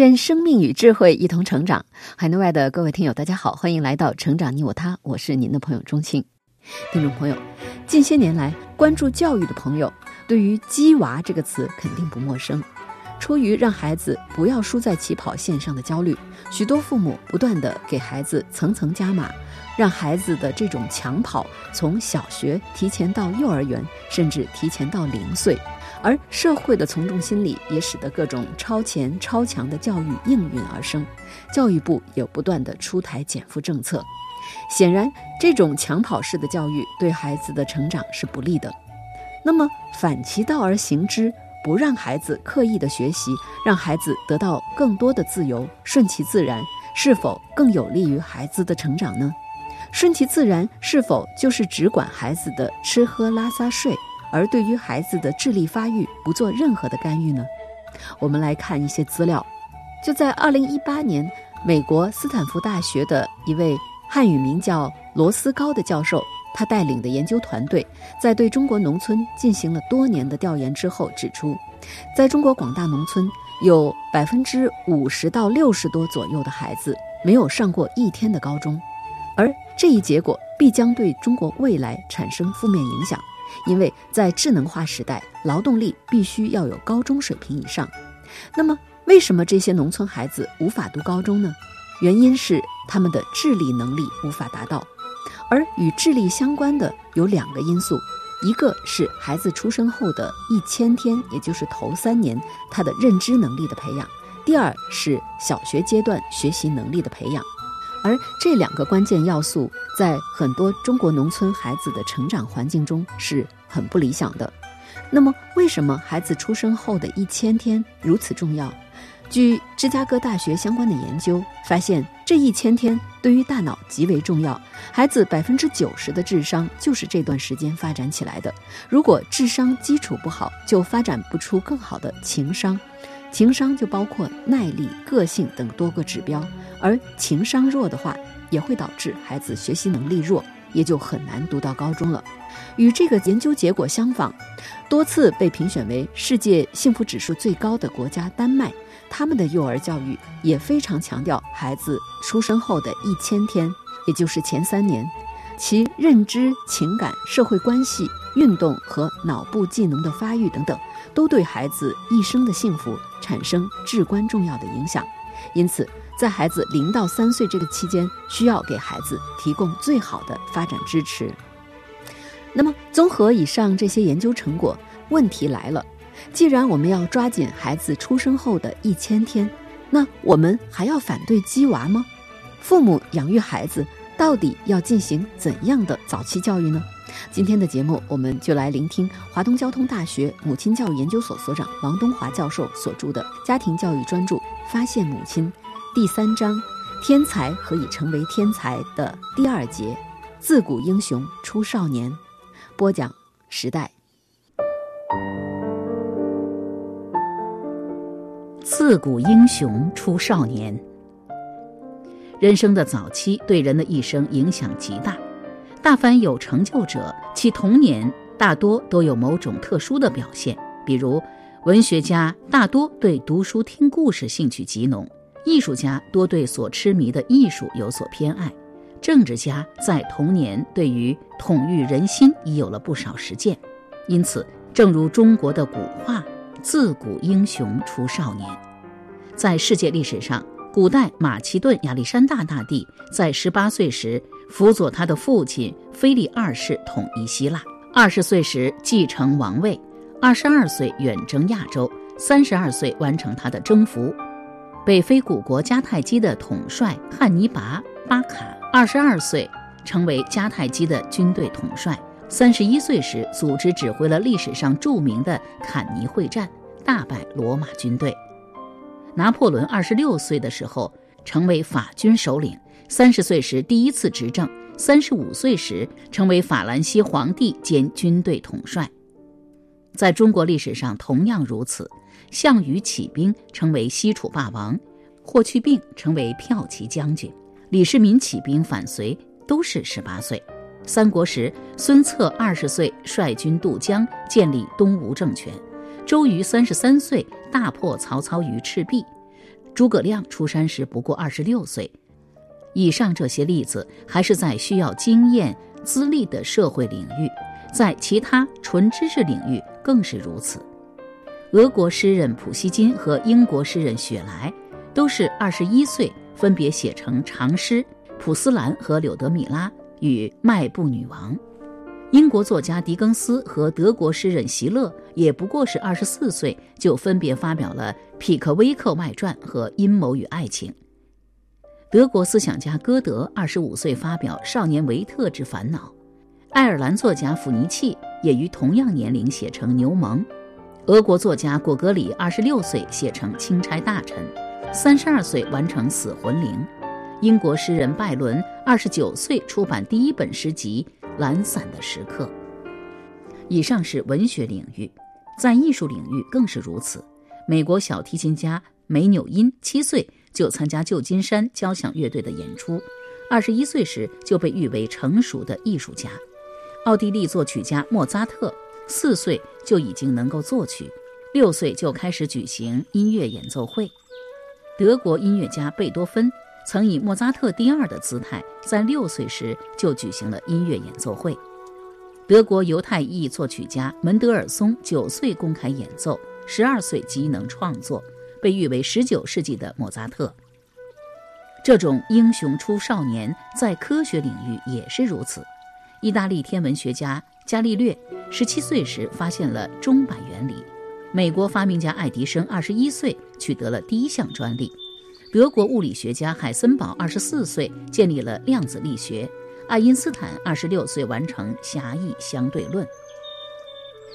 愿生命与智慧一同成长。海内外的各位听友，大家好，欢迎来到《成长你我他》，我是您的朋友钟青。听众朋友，近些年来关注教育的朋友，对于“鸡娃”这个词肯定不陌生。出于让孩子不要输在起跑线上的焦虑，许多父母不断的给孩子层层加码，让孩子的这种抢跑从小学提前到幼儿园，甚至提前到零岁。而社会的从众心理也使得各种超前、超强的教育应运而生，教育部也不断的出台减负政策。显然，这种抢跑式的教育对孩子的成长是不利的。那么，反其道而行之，不让孩子刻意的学习，让孩子得到更多的自由，顺其自然，是否更有利于孩子的成长呢？顺其自然是否就是只管孩子的吃喝拉撒睡？而对于孩子的智力发育不做任何的干预呢？我们来看一些资料。就在二零一八年，美国斯坦福大学的一位汉语名叫罗斯高的教授，他带领的研究团队在对中国农村进行了多年的调研之后指出，在中国广大农村，有百分之五十到六十多左右的孩子没有上过一天的高中，而这一结果必将对中国未来产生负面影响。因为在智能化时代，劳动力必须要有高中水平以上。那么，为什么这些农村孩子无法读高中呢？原因是他们的智力能力无法达到。而与智力相关的有两个因素，一个是孩子出生后的一千天，也就是头三年他的认知能力的培养；第二是小学阶段学习能力的培养。而这两个关键要素，在很多中国农村孩子的成长环境中是很不理想的。那么，为什么孩子出生后的一千天如此重要？据芝加哥大学相关的研究发现，这一千天对于大脑极为重要。孩子百分之九十的智商就是这段时间发展起来的。如果智商基础不好，就发展不出更好的情商。情商就包括耐力、个性等多个指标，而情商弱的话，也会导致孩子学习能力弱，也就很难读到高中了。与这个研究结果相仿，多次被评选为世界幸福指数最高的国家丹麦，他们的幼儿教育也非常强调孩子出生后的一千天，也就是前三年，其认知、情感、社会关系、运动和脑部技能的发育等等。都对孩子一生的幸福产生至关重要的影响，因此，在孩子零到三岁这个期间，需要给孩子提供最好的发展支持。那么，综合以上这些研究成果，问题来了：既然我们要抓紧孩子出生后的一千天，那我们还要反对鸡娃吗？父母养育孩子，到底要进行怎样的早期教育呢？今天的节目，我们就来聆听华东交通大学母亲教育研究所所长王东华教授所著的《家庭教育专著·发现母亲》第三章“天才何以成为天才”的第二节“自古英雄出少年”。播讲：时代。自古英雄出少年。人生的早期对人的一生影响极大。大凡有成就者，其童年大多都有某种特殊的表现。比如，文学家大多对读书听故事兴趣极浓；艺术家多对所痴迷的艺术有所偏爱；政治家在童年对于统御人心已有了不少实践。因此，正如中国的古话：“自古英雄出少年。”在世界历史上，古代马其顿亚历山大大帝在十八岁时。辅佐他的父亲腓力二世统一希腊，二十岁时继承王位，二十二岁远征亚洲，三十二岁完成他的征服。北非古国迦太基的统帅汉尼拔·巴卡，二十二岁成为迦太基的军队统帅，三十一岁时组织指挥了历史上著名的坎尼会战，大败罗马军队。拿破仑二十六岁的时候成为法军首领，三十岁时第一次执政，三十五岁时成为法兰西皇帝兼军队统帅。在中国历史上同样如此，项羽起兵成为西楚霸王，霍去病成为骠骑将军，李世民起兵反隋都是十八岁。三国时，孙策二十岁率军渡江，建立东吴政权；周瑜三十三岁大破曹操于赤壁；诸葛亮出山时不过二十六岁。以上这些例子，还是在需要经验、资历的社会领域，在其他纯知识领域更是如此。俄国诗人普希金和英国诗人雪莱都是二十一岁，分别写成长诗《普斯兰》和《柳德米拉》。与迈步女王，英国作家狄更斯和德国诗人席勒也不过是二十四岁，就分别发表了《匹克威克外传》和《阴谋与爱情》。德国思想家歌德二十五岁发表《少年维特之烦恼》，爱尔兰作家弗尼契也于同样年龄写成《牛虻》，俄国作家果戈里二十六岁写成《钦差大臣》，三十二岁完成《死魂灵》。英国诗人拜伦二十九岁出版第一本诗集《懒散的时刻》。以上是文学领域，在艺术领域更是如此。美国小提琴家梅纽因七岁就参加旧金山交响乐队的演出，二十一岁时就被誉为成熟的艺术家。奥地利作曲家莫扎特四岁就已经能够作曲，六岁就开始举行音乐演奏会。德国音乐家贝多芬。曾以莫扎特第二的姿态，在六岁时就举行了音乐演奏会。德国犹太裔作曲家门德尔松九岁公开演奏，十二岁即能创作，被誉为十九世纪的莫扎特。这种英雄出少年，在科学领域也是如此。意大利天文学家伽利略十七岁时发现了钟摆原理，美国发明家爱迪生二十一岁取得了第一项专利。德国物理学家海森堡二十四岁建立了量子力学，爱因斯坦二十六岁完成狭义相对论。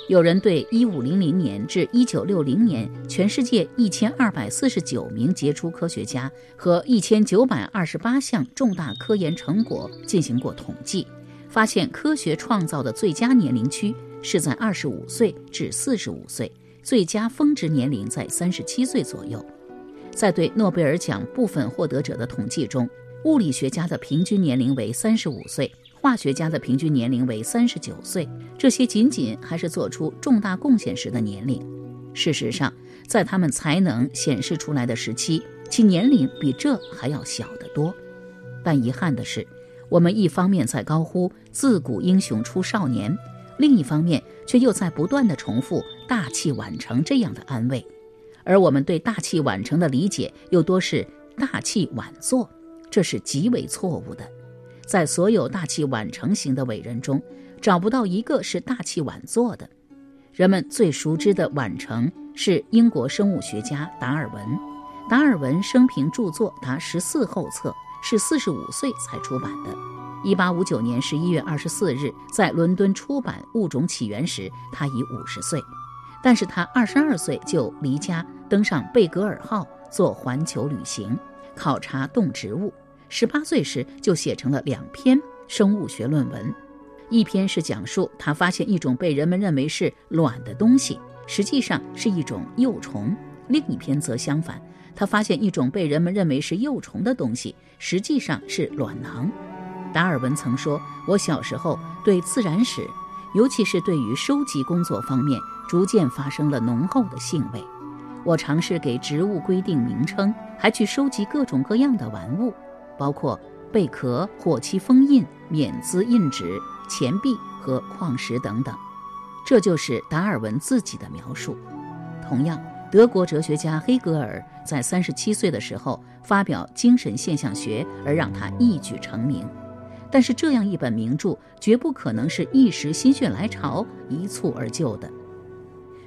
有人对一五零零年至一九六零年全世界一千二百四十九名杰出科学家和一千九百二十八项重大科研成果进行过统计，发现科学创造的最佳年龄区是在二十五岁至四十五岁，最佳峰值年龄在三十七岁左右。在对诺贝尔奖部分获得者的统计中，物理学家的平均年龄为三十五岁，化学家的平均年龄为三十九岁。这些仅仅还是做出重大贡献时的年龄。事实上，在他们才能显示出来的时期，其年龄比这还要小得多。但遗憾的是，我们一方面在高呼“自古英雄出少年”，另一方面却又在不断地重复“大器晚成”这样的安慰。而我们对大器晚成的理解又多是大器晚作，这是极为错误的。在所有大器晚成型的伟人中，找不到一个是大器晚作的。人们最熟知的晚成是英国生物学家达尔文。达尔文生平著作达十四后册，是四十五岁才出版的。一八五九年十一月二十四日，在伦敦出版《物种起源》时，他已五十岁。但是他二十二岁就离家登上贝格尔号做环球旅行，考察动植物。十八岁时就写成了两篇生物学论文，一篇是讲述他发现一种被人们认为是卵的东西，实际上是一种幼虫；另一篇则相反，他发现一种被人们认为是幼虫的东西，实际上是卵囊。达尔文曾说：“我小时候对自然史，尤其是对于收集工作方面。”逐渐发生了浓厚的兴味。我尝试给植物规定名称，还去收集各种各样的玩物，包括贝壳、火漆封印、免资印纸、钱币和矿石等等。这就是达尔文自己的描述。同样，德国哲学家黑格尔在三十七岁的时候发表《精神现象学》，而让他一举成名。但是，这样一本名著绝不可能是一时心血来潮一蹴而就的。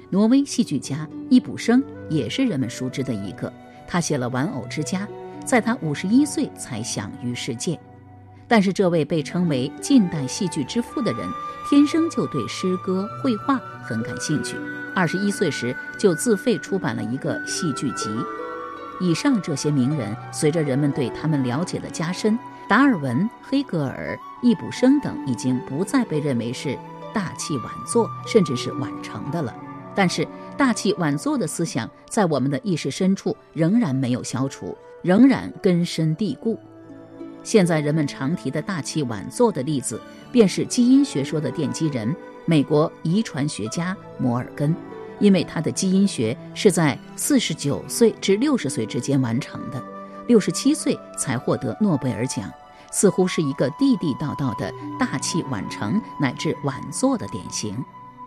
挪威戏剧家易卜生也是人们熟知的一个。他写了《玩偶之家》，在他五十一岁才享誉世界。但是，这位被称为近代戏剧之父的人，天生就对诗歌、绘画很感兴趣。二十一岁时就自费出版了一个戏剧集。以上这些名人，随着人们对他们了解的加深，达尔文、黑格尔、易卜生等已经不再被认为是大器晚作，甚至是晚成的了。但是，大器晚作的思想在我们的意识深处仍然没有消除，仍然根深蒂固。现在人们常提的大器晚作的例子，便是基因学说的奠基人——美国遗传学家摩尔根。因为他的基因学是在四十九岁至六十岁之间完成的，六十七岁才获得诺贝尔奖，似乎是一个地地道道的大器晚成乃至晚作的典型。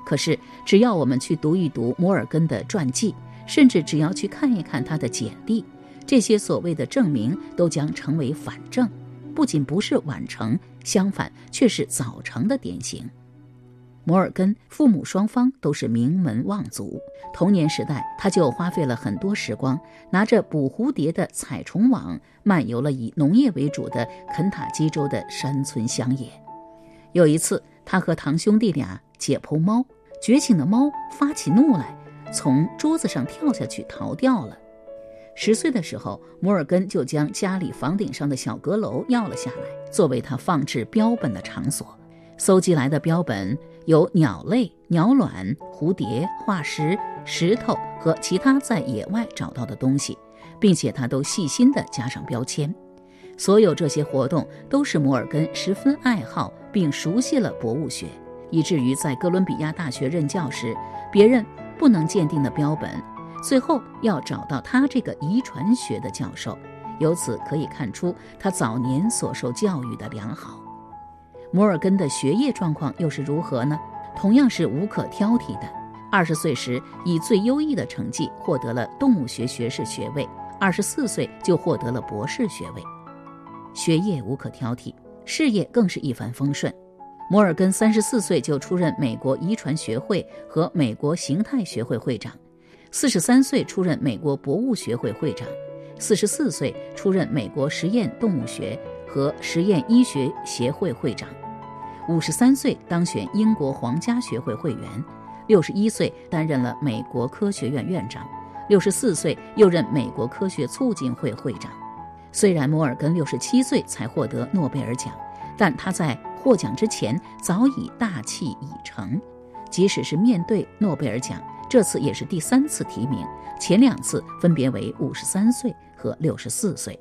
可是，只要我们去读一读摩尔根的传记，甚至只要去看一看他的简历，这些所谓的证明都将成为反证，不仅不是晚成，相反却是早成的典型。摩尔根父母双方都是名门望族，童年时代他就花费了很多时光，拿着捕蝴蝶的彩虫网，漫游了以农业为主的肯塔基州的山村乡野。有一次，他和堂兄弟俩解剖猫，觉醒的猫发起怒来，从桌子上跳下去逃掉了。十岁的时候，摩尔根就将家里房顶上的小阁楼要了下来，作为他放置标本的场所。搜集来的标本有鸟类、鸟卵、蝴蝶、化石、石头和其他在野外找到的东西，并且他都细心地加上标签。所有这些活动都是摩尔根十分爱好并熟悉了博物学，以至于在哥伦比亚大学任教时，别人不能鉴定的标本，最后要找到他这个遗传学的教授。由此可以看出他早年所受教育的良好。摩尔根的学业状况又是如何呢？同样是无可挑剔的。二十岁时以最优异的成绩获得了动物学学士学位，二十四岁就获得了博士学位。学业无可挑剔，事业更是一帆风顺。摩尔根三十四岁就出任美国遗传学会和美国形态学会会长，四十三岁出任美国博物学会会长，四十四岁出任美国实验动物学和实验医学协会会长。五十三岁当选英国皇家学会会员，六十一岁担任了美国科学院院长，六十四岁又任美国科学促进会会长。虽然摩尔根六十七岁才获得诺贝尔奖，但他在获奖之前早已大器已成。即使是面对诺贝尔奖，这次也是第三次提名，前两次分别为五十三岁和六十四岁。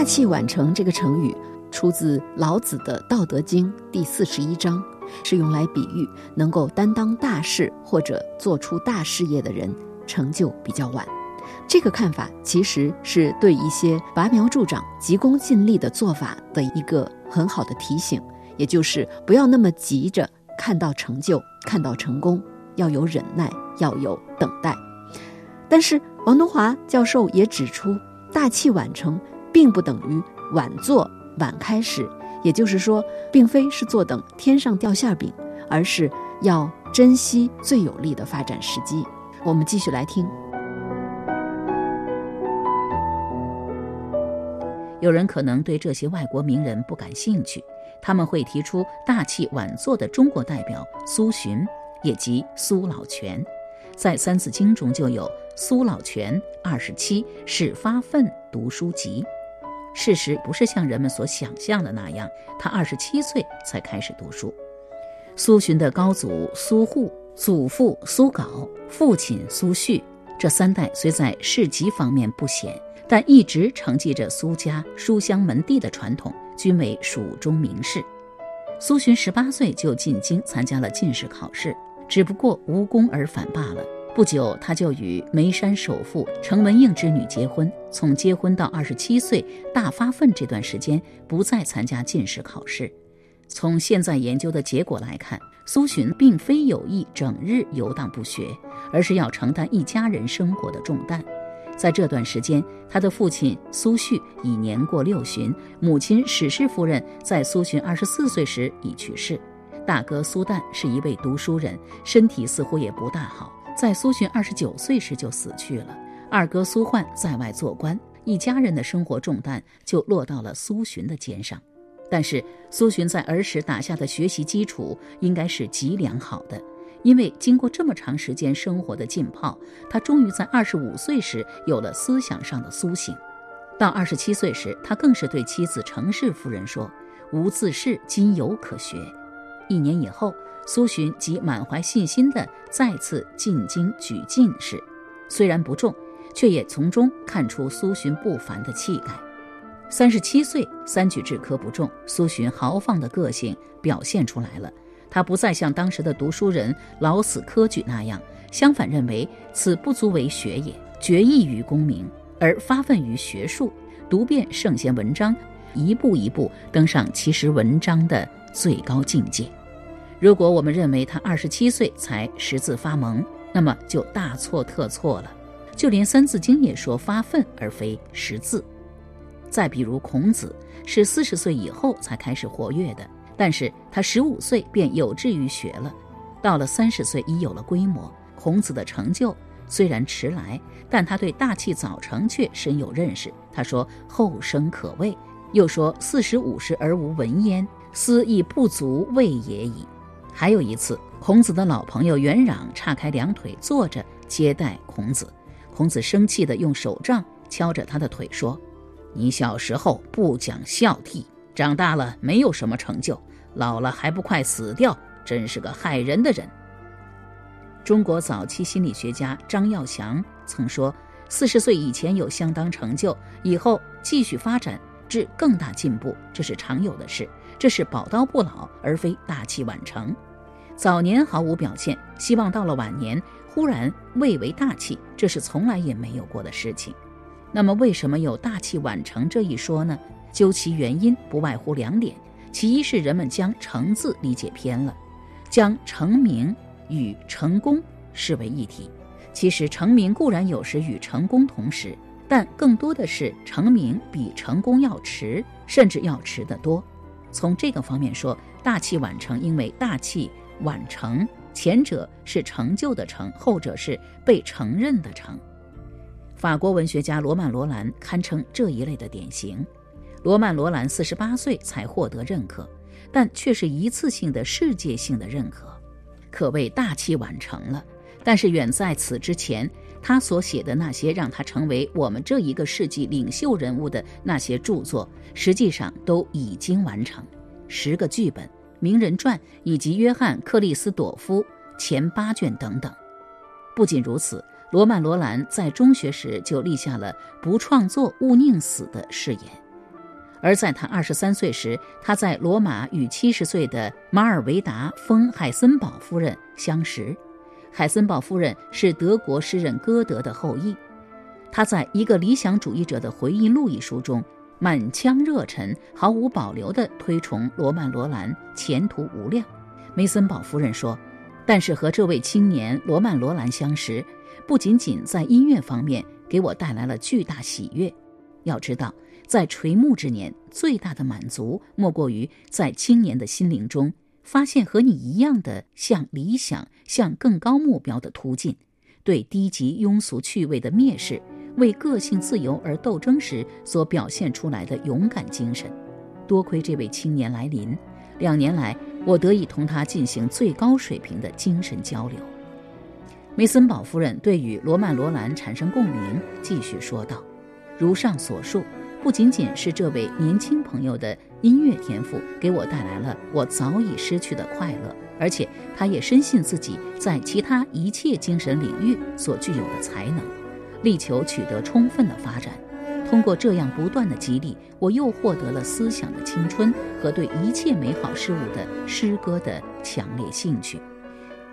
大器晚成这个成语出自老子的《道德经》第四十一章，是用来比喻能够担当大事或者做出大事业的人成就比较晚。这个看法其实是对一些拔苗助长、急功近利的做法的一个很好的提醒，也就是不要那么急着看到成就、看到成功，要有忍耐，要有等待。但是王东华教授也指出，大器晚成。并不等于晚做晚开始，也就是说，并非是坐等天上掉馅饼，而是要珍惜最有利的发展时机。我们继续来听。有人可能对这些外国名人不感兴趣，他们会提出大器晚作的中国代表苏洵，也即苏老泉，在《三字经》中就有“苏老泉二十七始发愤读书籍”。事实不是像人们所想象的那样，他二十七岁才开始读书。苏洵的高祖苏护、祖父苏杲、父亲苏煦，这三代虽在事迹方面不显，但一直承继着苏家书香门第的传统，均为蜀中名士。苏洵十八岁就进京参加了进士考试，只不过无功而返罢了。不久，他就与眉山首富程文应之女结婚。从结婚到二十七岁大发奋这段时间，不再参加进士考试。从现在研究的结果来看，苏洵并非有意整日游荡不学，而是要承担一家人生活的重担。在这段时间，他的父亲苏煦已年过六旬，母亲史氏夫人在苏洵二十四岁时已去世。大哥苏旦是一位读书人，身体似乎也不大好。在苏洵二十九岁时就死去了。二哥苏焕在外做官，一家人的生活重担就落到了苏洵的肩上。但是苏洵在儿时打下的学习基础应该是极良好的，因为经过这么长时间生活的浸泡，他终于在二十五岁时有了思想上的苏醒。到二十七岁时，他更是对妻子程氏夫人说：“吾自是今有可学。”一年以后，苏洵即满怀信心地再次进京举进士，虽然不中，却也从中看出苏洵不凡的气概。三十七岁，三举制科不中，苏洵豪放的个性表现出来了。他不再像当时的读书人老死科举那样，相反认为此不足为学也，决意于功名，而发奋于学术，读遍圣贤文章，一步一步登上其实文章的最高境界。如果我们认为他二十七岁才识字发蒙，那么就大错特错了。就连《三字经》也说发愤而非识字。再比如孔子，是四十岁以后才开始活跃的。但是他十五岁便有志于学了，到了三十岁已有了规模。孔子的成就虽然迟来，但他对大器早成却深有认识。他说：“后生可畏。”又说：“四十五十而无闻焉，斯亦不足畏也已。”还有一次，孔子的老朋友元壤叉开两腿坐着接待孔子，孔子生气地用手杖敲着他的腿说：“你小时候不讲孝悌，长大了没有什么成就。”老了还不快死掉，真是个害人的人。中国早期心理学家张耀祥曾说：“四十岁以前有相当成就，以后继续发展至更大进步，这是常有的事。这是宝刀不老，而非大器晚成。早年毫无表现，希望到了晚年忽然蔚为大器，这是从来也没有过的事情。那么，为什么有大器晚成这一说呢？究其原因，不外乎两点。其一是人们将“成”字理解偏了，将成名与成功视为一体。其实成名固然有时与成功同时，但更多的是成名比成功要迟，甚至要迟得多。从这个方面说，大器晚成，因为大器晚成，前者是成就的成，后者是被承认的成。法国文学家罗曼·罗兰堪称这一类的典型。罗曼·罗兰四十八岁才获得认可，但却是一次性的世界性的认可，可谓大器晚成了。但是远在此之前，他所写的那些让他成为我们这一个世纪领袖人物的那些著作，实际上都已经完成。十个剧本、名人传以及约翰·克里斯朵夫前八卷等等。不仅如此，罗曼·罗兰在中学时就立下了“不创作勿宁死”的誓言。而在他二十三岁时，他在罗马与七十岁的马尔维达·封·海森堡夫人相识。海森堡夫人是德国诗人歌德的后裔。他在一个理想主义者的回忆录一书中，满腔热忱、毫无保留地推崇罗曼·罗兰，前途无量。梅森堡夫人说：“但是和这位青年罗曼·罗兰相识，不仅仅在音乐方面给我带来了巨大喜悦。要知道。”在垂暮之年，最大的满足莫过于在青年的心灵中发现和你一样的向理想、向更高目标的突进。对低级庸俗趣味的蔑视，为个性自由而斗争时所表现出来的勇敢精神。多亏这位青年来临，两年来我得以同他进行最高水平的精神交流。梅森堡夫人对与罗曼·罗兰产生共鸣，继续说道：“如上所述。”不仅仅是这位年轻朋友的音乐天赋给我带来了我早已失去的快乐，而且他也深信自己在其他一切精神领域所具有的才能，力求取得充分的发展。通过这样不断的激励，我又获得了思想的青春和对一切美好事物的诗歌的强烈兴趣。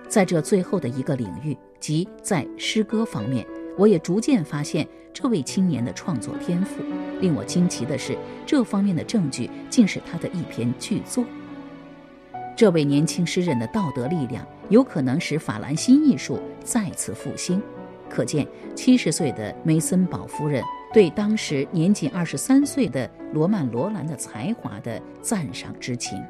在这最后的一个领域，即在诗歌方面。我也逐渐发现这位青年的创作天赋。令我惊奇的是，这方面的证据竟是他的一篇巨作。这位年轻诗人的道德力量有可能使法兰西艺术再次复兴。可见，七十岁的梅森堡夫人对当时年仅二十三岁的罗曼·罗兰的才华的赞赏之情。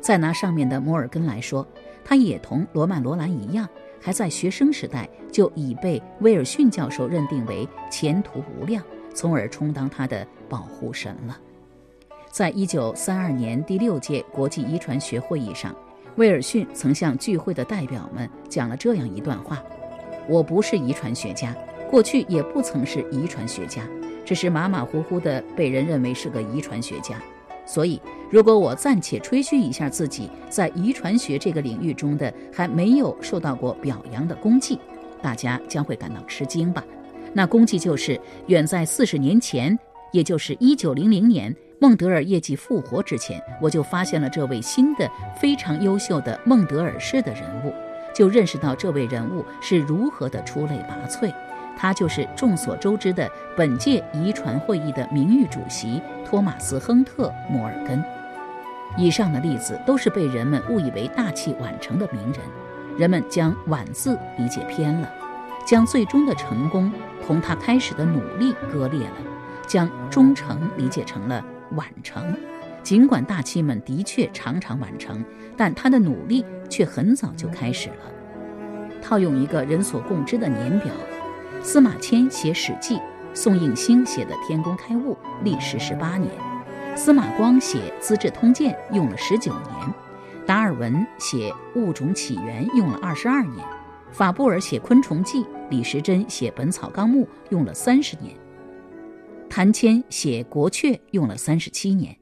再拿上面的摩尔根来说，他也同罗曼·罗兰一样。还在学生时代就已被威尔逊教授认定为前途无量，从而充当他的保护神了。在一九三二年第六届国际遗传学会议上，威尔逊曾向聚会的代表们讲了这样一段话：“我不是遗传学家，过去也不曾是遗传学家，只是马马虎虎的被人认为是个遗传学家。所以，如果我暂且吹嘘一下自己在遗传学这个领域中的还没有受到过表扬的功绩，大家将会感到吃惊吧？那功绩就是远在四十年前，也就是一九零零年。”孟德尔业绩复活之前，我就发现了这位新的非常优秀的孟德尔式的人物，就认识到这位人物是如何的出类拔萃。他就是众所周知的本届遗传会议的名誉主席托马斯·亨特·摩尔根。以上的例子都是被人们误以为大器晚成的名人，人们将“晚”字理解偏了，将最终的成功同他开始的努力割裂了，将忠诚理解成了。晚成，尽管大器们的确常常晚成，但他的努力却很早就开始了。套用一个人所共知的年表，司马迁写《史记》，宋应星写的《天工开物》历时十八年，司马光写《资治通鉴》用了十九年，达尔文写《物种起源》用了二十二年，法布尔写《昆虫记》，李时珍写《本草纲目》用了三十年。谭谦写《国阙》用了三十七年，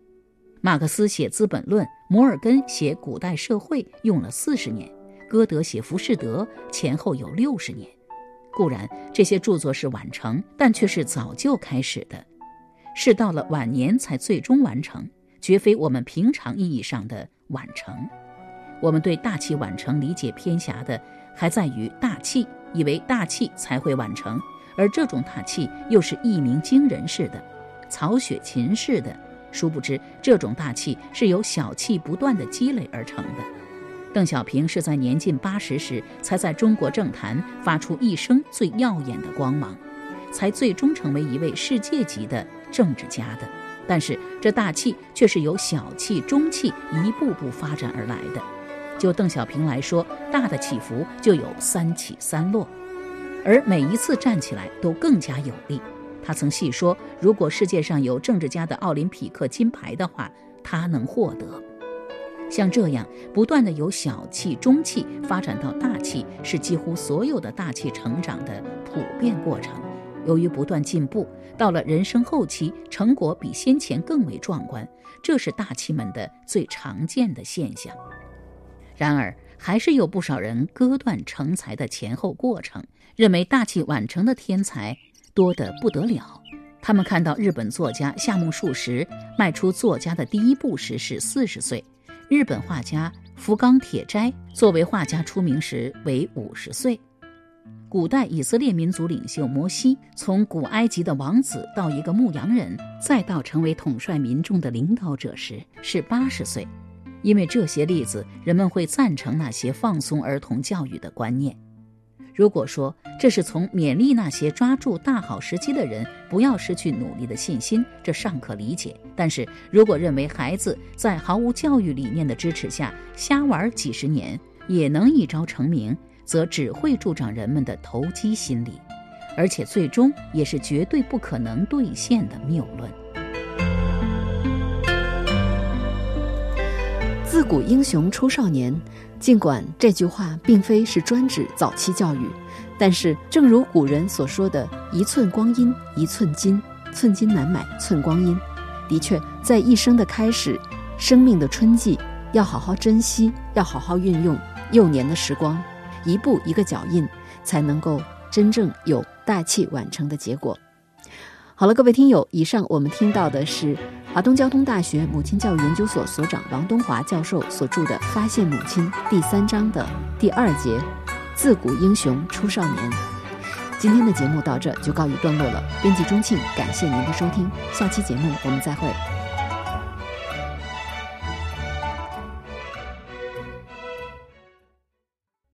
马克思写《资本论》，摩尔根写《古代社会》用了四十年，歌德写《浮士德》前后有六十年。固然这些著作是晚成，但却是早就开始的，是到了晚年才最终完成，绝非我们平常意义上的晚成。我们对大器晚成理解偏狭的，还在于大器，以为大器才会晚成。而这种大器又是一鸣惊人似的，曹雪芹似的，殊不知这种大气是由小气不断的积累而成的。邓小平是在年近八十时才在中国政坛发出一生最耀眼的光芒，才最终成为一位世界级的政治家的。但是这大气却是由小气、中气一步步发展而来的。就邓小平来说，大的起伏就有三起三落。而每一次站起来都更加有力。他曾细说，如果世界上有政治家的奥林匹克金牌的话，他能获得。像这样不断的由小气、中气发展到大气，是几乎所有的大气成长的普遍过程。由于不断进步，到了人生后期，成果比先前更为壮观，这是大气们的最常见的现象。然而，还是有不少人割断成才的前后过程。认为大器晚成的天才多得不得了。他们看到日本作家夏目漱石迈出作家的第一步时是四十岁，日本画家福冈铁斋作为画家出名时为五十岁，古代以色列民族领袖摩西从古埃及的王子到一个牧羊人，再到成为统帅民众的领导者时是八十岁。因为这些例子，人们会赞成那些放松儿童教育的观念。如果说这是从勉励那些抓住大好时机的人不要失去努力的信心，这尚可理解；但是如果认为孩子在毫无教育理念的支持下瞎玩几十年也能一朝成名，则只会助长人们的投机心理，而且最终也是绝对不可能兑现的谬论。自古英雄出少年。尽管这句话并非是专指早期教育，但是正如古人所说的“一寸光阴一寸金，寸金难买寸光阴”，的确，在一生的开始，生命的春季，要好好珍惜，要好好运用幼年的时光，一步一个脚印，才能够真正有大器晚成的结果。好了，各位听友，以上我们听到的是华东交通大学母亲教育研究所所长王东华教授所著的《发现母亲》第三章的第二节“自古英雄出少年”。今天的节目到这就告一段落了。编辑钟庆，感谢您的收听，下期节目我们再会。